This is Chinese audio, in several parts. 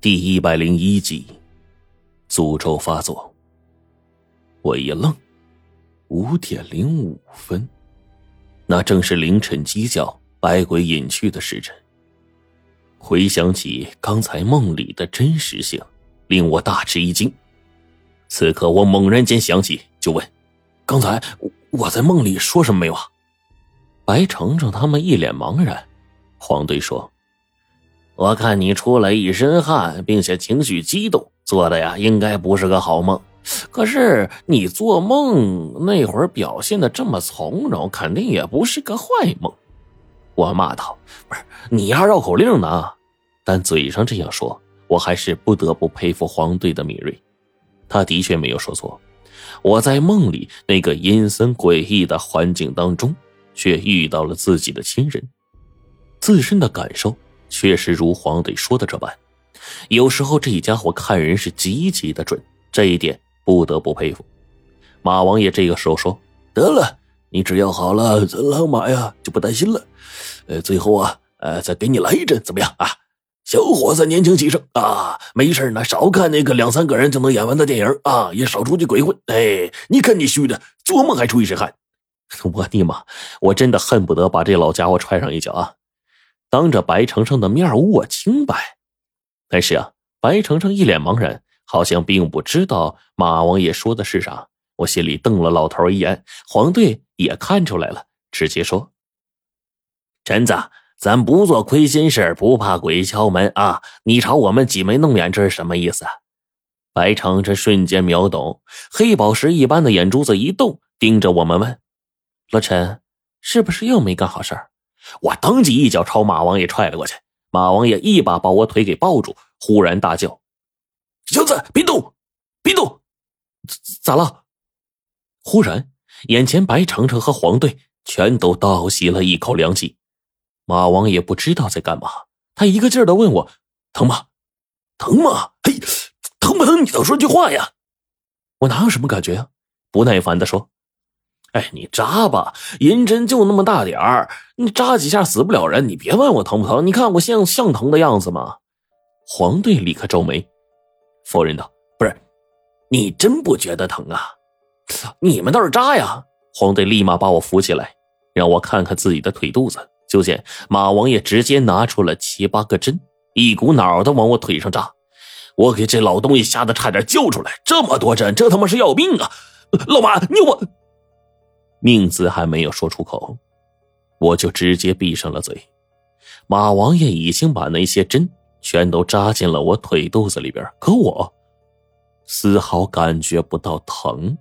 第一百零一集，诅咒发作。我一愣，五点零五分，那正是凌晨鸡叫、百鬼隐去的时辰。回想起刚才梦里的真实性，令我大吃一惊。此刻我猛然间想起，就问：“刚才我在梦里说什么没有？”啊？”白程程他们一脸茫然。黄队说。我看你出了一身汗，并且情绪激动，做的呀应该不是个好梦。可是你做梦那会儿表现的这么从容，肯定也不是个坏梦。我骂道：“不是你丫绕口令呢？”但嘴上这样说，我还是不得不佩服黄队的敏锐。他的确没有说错。我在梦里那个阴森诡异的环境当中，却遇到了自己的亲人，自身的感受。确实如黄队说的这般，有时候这家伙看人是极其的准，这一点不得不佩服。马王爷这个时候说：“得了，你只要好了，咱老马呀就不担心了。呃，最后啊，呃，再给你来一针，怎么样啊？小伙子年轻气盛啊，没事呢，少看那个两三个人就能演完的电影啊，也少出去鬼混。哎，你看你虚的，做梦还出一身汗。我的妈，我真的恨不得把这老家伙踹上一脚啊！”当着白程程的面我清白，但是啊，白程程一脸茫然，好像并不知道马王爷说的是啥。我心里瞪了老头一眼，黄队也看出来了，直接说：“陈子，咱不做亏心事不怕鬼敲门啊！你朝我们挤眉弄眼，这是什么意思？”白程程瞬间秒懂，黑宝石一般的眼珠子一动，盯着我们问：“老陈，是不是又没干好事儿？”我当即一脚朝马王爷踹了过去，马王爷一把把我腿给抱住，忽然大叫：“小子，别动，别动！咋咋了？”忽然，眼前白程程和黄队全都倒吸了一口凉气。马王爷不知道在干嘛，他一个劲儿的问我：“疼吗？疼吗？嘿，疼不疼？你倒说句话呀！”我哪有什么感觉啊？不耐烦的说。哎，你扎吧，银针就那么大点儿，你扎几下死不了人。你别问我疼不疼，你看我像像疼的样子吗？黄队立刻皱眉，否认道：“不是，你真不觉得疼啊？你们倒是扎呀！”黄队立马把我扶起来，让我看看自己的腿肚子。就见马王爷直接拿出了七八个针，一股脑的往我腿上扎。我给这老东西吓得差点叫出来，这么多针，这他妈是要命啊！老马，你我。命字还没有说出口，我就直接闭上了嘴。马王爷已经把那些针全都扎进了我腿肚子里边，可我丝毫感觉不到疼。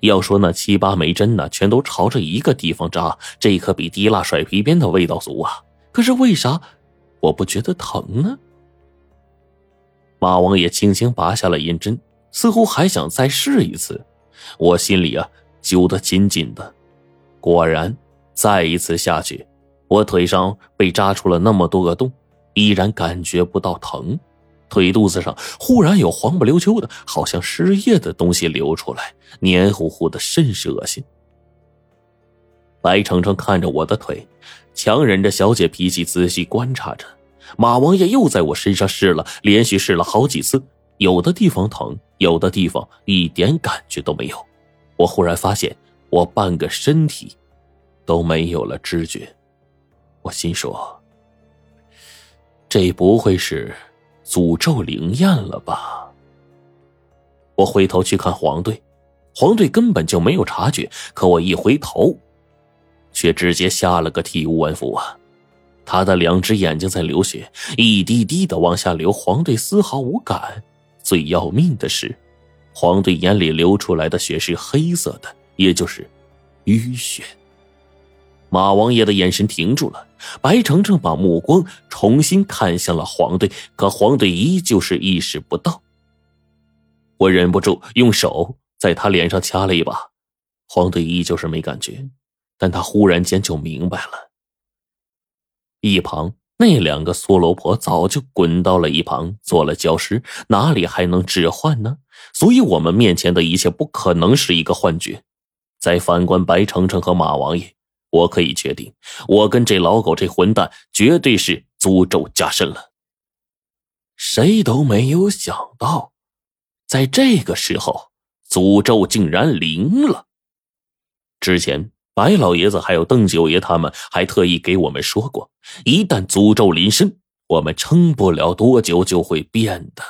要说那七八枚针呢，全都朝着一个地方扎，这可比滴蜡甩皮鞭的味道足啊！可是为啥我不觉得疼呢？马王爷轻轻拔下了银针，似乎还想再试一次。我心里啊。揪得紧紧的，果然，再一次下去，我腿上被扎出了那么多个洞，依然感觉不到疼。腿肚子上忽然有黄不溜秋的，好像失液的东西流出来，黏糊糊的，甚是恶心。白程程看着我的腿，强忍着小姐脾气，仔细观察着。马王爷又在我身上试了，连续试了好几次，有的地方疼，有的地方一点感觉都没有。我忽然发现，我半个身体都没有了知觉。我心说：“这不会是诅咒灵验了吧？”我回头去看黄队，黄队根本就没有察觉。可我一回头，却直接吓了个体无完肤啊！他的两只眼睛在流血，一滴滴的往下流。黄队丝毫无感。最要命的是。黄队眼里流出来的血是黑色的，也就是淤血。马王爷的眼神停住了，白程程把目光重新看向了黄队，可黄队依旧是意识不到。我忍不住用手在他脸上掐了一把，黄队依旧是没感觉，但他忽然间就明白了。一旁。那两个缩罗婆早就滚到了一旁做了焦尸，哪里还能置换呢？所以，我们面前的一切不可能是一个幻觉。再反观白程程和马王爷，我可以确定，我跟这老狗这混蛋绝对是诅咒加深了。谁都没有想到，在这个时候，诅咒竟然灵了。之前白老爷子还有邓九爷他们还特意给我们说过，一旦诅咒临身，我们撑不了多久就会变的。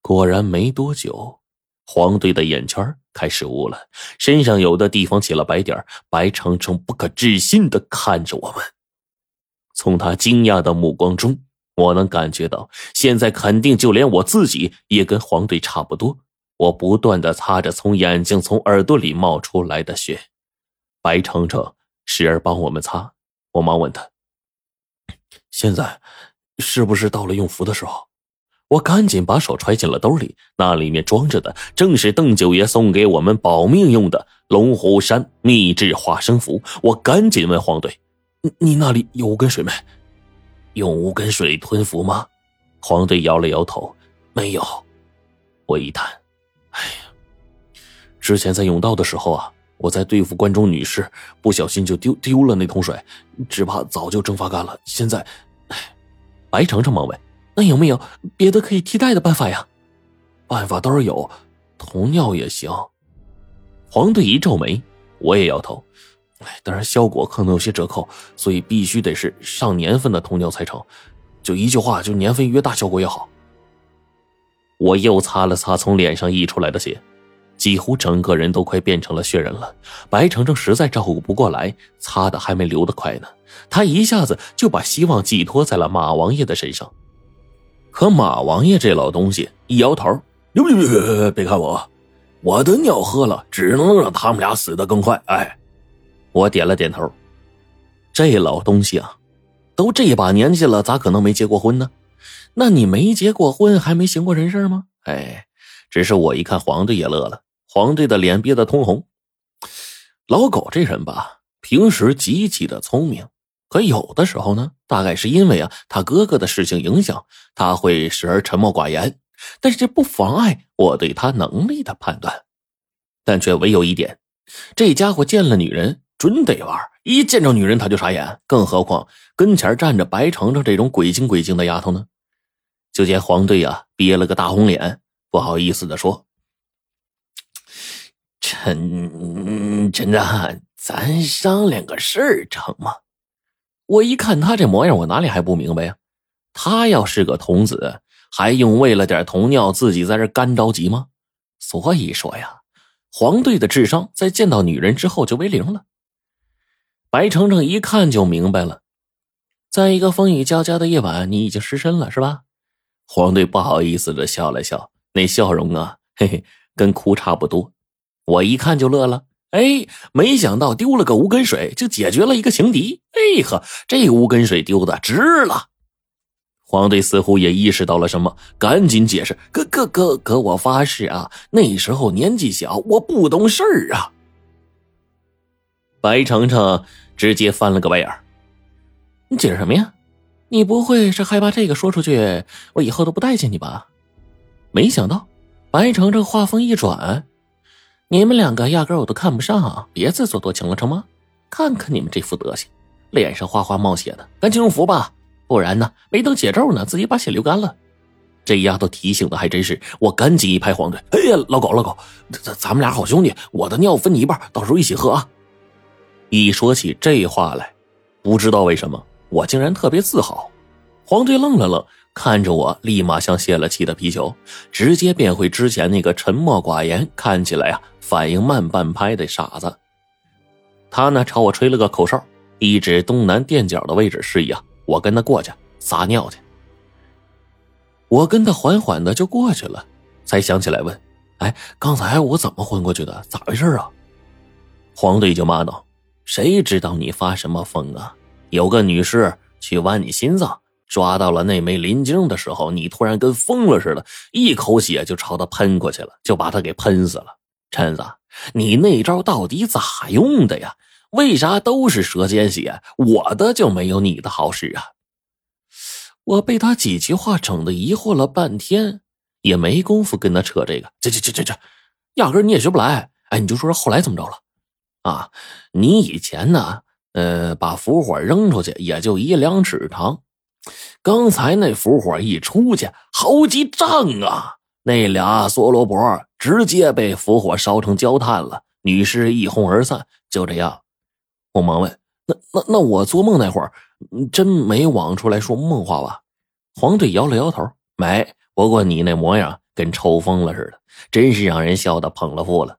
果然没多久，黄队的眼圈开始雾了，身上有的地方起了白点。白程程不可置信的看着我们，从他惊讶的目光中。我能感觉到，现在肯定就连我自己也跟黄队差不多。我不断的擦着从眼睛、从耳朵里冒出来的血，白程程时而帮我们擦。我忙问他：“现在是不是到了用符的时候？”我赶紧把手揣进了兜里，那里面装着的正是邓九爷送给我们保命用的龙虎山秘制化生符。我赶紧问黄队：“你你那里有无根水没？”用无根水吞服吗？黄队摇了摇头，没有。我一叹，哎呀，之前在甬道的时候啊，我在对付关中女士，不小心就丢丢了那桶水，只怕早就蒸发干了。现在，白程程忙问：“那有没有别的可以替代的办法呀？”办法倒是有，铜尿也行。黄队一皱眉，我也摇头。哎，当然效果可能有些折扣，所以必须得是上年份的铜尿才成。就一句话，就年份越大，效果越好。我又擦了擦从脸上溢出来的血，几乎整个人都快变成了血人了。白程程实在照顾不过来，擦的还没流得快呢，他一下子就把希望寄托在了马王爷的身上。可马王爷这老东西一摇头：“别别别别别看我，我的尿喝了，只能让他们俩死得更快。”哎。我点了点头，这老东西啊，都这把年纪了，咋可能没结过婚呢？那你没结过婚，还没行过人事吗？哎，只是我一看黄队也乐了，黄队的脸憋得通红。老狗这人吧，平时极其的聪明，可有的时候呢，大概是因为啊他哥哥的事情影响，他会时而沉默寡言，但是这不妨碍我对他能力的判断，但却唯有一点，这家伙见了女人。准得玩，一见着女人他就傻眼，更何况跟前站着白程程这种鬼精鬼精的丫头呢？就见黄队呀憋了个大红脸，不好意思的说：“陈陈大，咱商量个事儿成吗？”我一看他这模样，我哪里还不明白呀？他要是个童子，还用为了点童尿自己在这干着急吗？所以说呀，黄队的智商在见到女人之后就为零了。白程程一看就明白了，在一个风雨交加的夜晚，你已经失身了，是吧？黄队不好意思的笑了笑，那笑容啊，嘿嘿，跟哭差不多。我一看就乐了，哎，没想到丢了个无根水就解决了一个情敌，哎呵，这无根水丢的值了。黄队似乎也意识到了什么，赶紧解释：“哥哥哥哥，我发誓啊，那时候年纪小，我不懂事儿啊。”白程程。直接翻了个白眼你解释什么呀？你不会是害怕这个说出去，我以后都不待见你吧？没想到，白程程话锋一转：“你们两个压根我都看不上，别自作多情了，成吗？看看你们这副德行，脸上哗哗冒血的，赶紧用符吧，不然呢，没等解咒呢，自己把血流干了。”这丫头提醒的还真是，我赶紧一拍黄队：“哎呀，老狗老狗，咱咱们俩好兄弟，我的尿分你一半，到时候一起喝啊。”一说起这话来，不知道为什么我竟然特别自豪。黄队愣了愣，看着我，立马像泄了气的皮球，直接变回之前那个沉默寡言、看起来啊反应慢半拍的傻子。他呢朝我吹了个口哨，一指东南垫脚的位置，示意啊我跟他过去撒尿去。我跟他缓缓的就过去了，才想起来问：“哎，刚才我怎么昏过去的？咋回事啊？”黄队就骂道。谁知道你发什么疯啊？有个女士去剜你心脏，抓到了那枚磷晶的时候，你突然跟疯了似的，一口血就朝她喷过去了，就把她给喷死了。陈子，你那招到底咋用的呀？为啥都是舌尖血，我的就没有你的好使啊？我被他几句话整的疑惑了半天，也没工夫跟他扯这个，这这这这这，压根你也学不来。哎，你就说说后来怎么着了？啊，你以前呢？呃，把符火扔出去也就一两尺长，刚才那符火一出去，好几丈啊！那俩梭罗伯直接被符火烧成焦炭了，女尸一哄而散。就这样，我忙问：“那那那我做梦那会儿，真没往出来说梦话吧？”黄队摇了摇头：“没。不过你那模样跟抽风了似的，真是让人笑得捧了腹了。”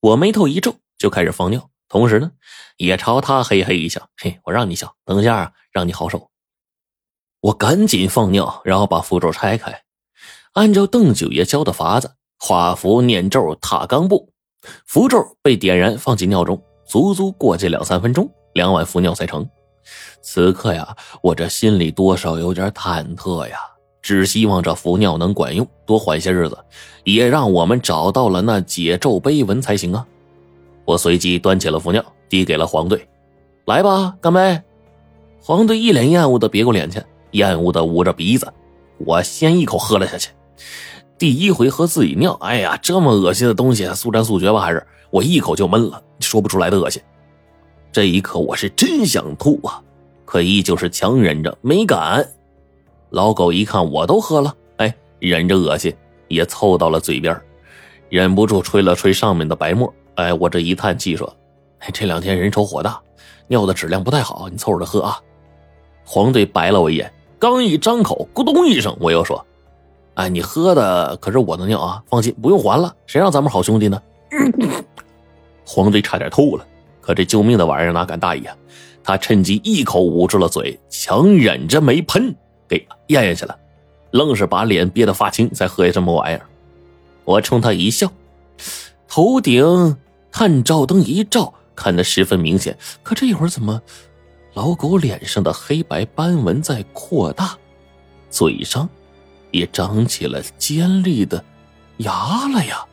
我眉头一皱，就开始放尿，同时呢，也朝他嘿嘿一笑：“嘿，我让你笑，等一下啊让你好受。”我赶紧放尿，然后把符咒拆开，按照邓九爷教的法子画符、念咒、踏钢步，符咒被点燃，放进尿中，足足过去两三分钟，两碗符尿才成。此刻呀，我这心里多少有点忐忑呀，只希望这符尿能管用，多缓些日子，也让我们找到了那解咒碑文才行啊！我随即端起了符尿，递给了黄队：“来吧，干杯！”黄队一脸厌恶的别过脸去。厌恶的捂着鼻子，我先一口喝了下去。第一回喝自己尿，哎呀，这么恶心的东西，速战速决吧？还是我一口就闷了，说不出来的恶心。这一刻我是真想吐啊，可依旧是强忍着没敢。老狗一看我都喝了，哎，忍着恶心也凑到了嘴边，忍不住吹了吹上面的白沫。哎，我这一叹气说：“哎，这两天人稠火大，尿的质量不太好，你凑着喝啊。”黄队白了我一眼。刚一张口，咕咚一声，我又说：“哎，你喝的可是我的尿啊！放心，不用还了。谁让咱们好兄弟呢？” 黄队差点吐了，可这救命的玩意儿哪敢大意啊？他趁机一口捂住了嘴，强忍着没喷，给咽下去了，愣是把脸憋得发青，才喝下这么玩意儿。我冲他一笑，头顶探照灯一照，看得十分明显。可这一会儿怎么？老狗脸上的黑白斑纹在扩大，嘴上也长起了尖利的牙了呀！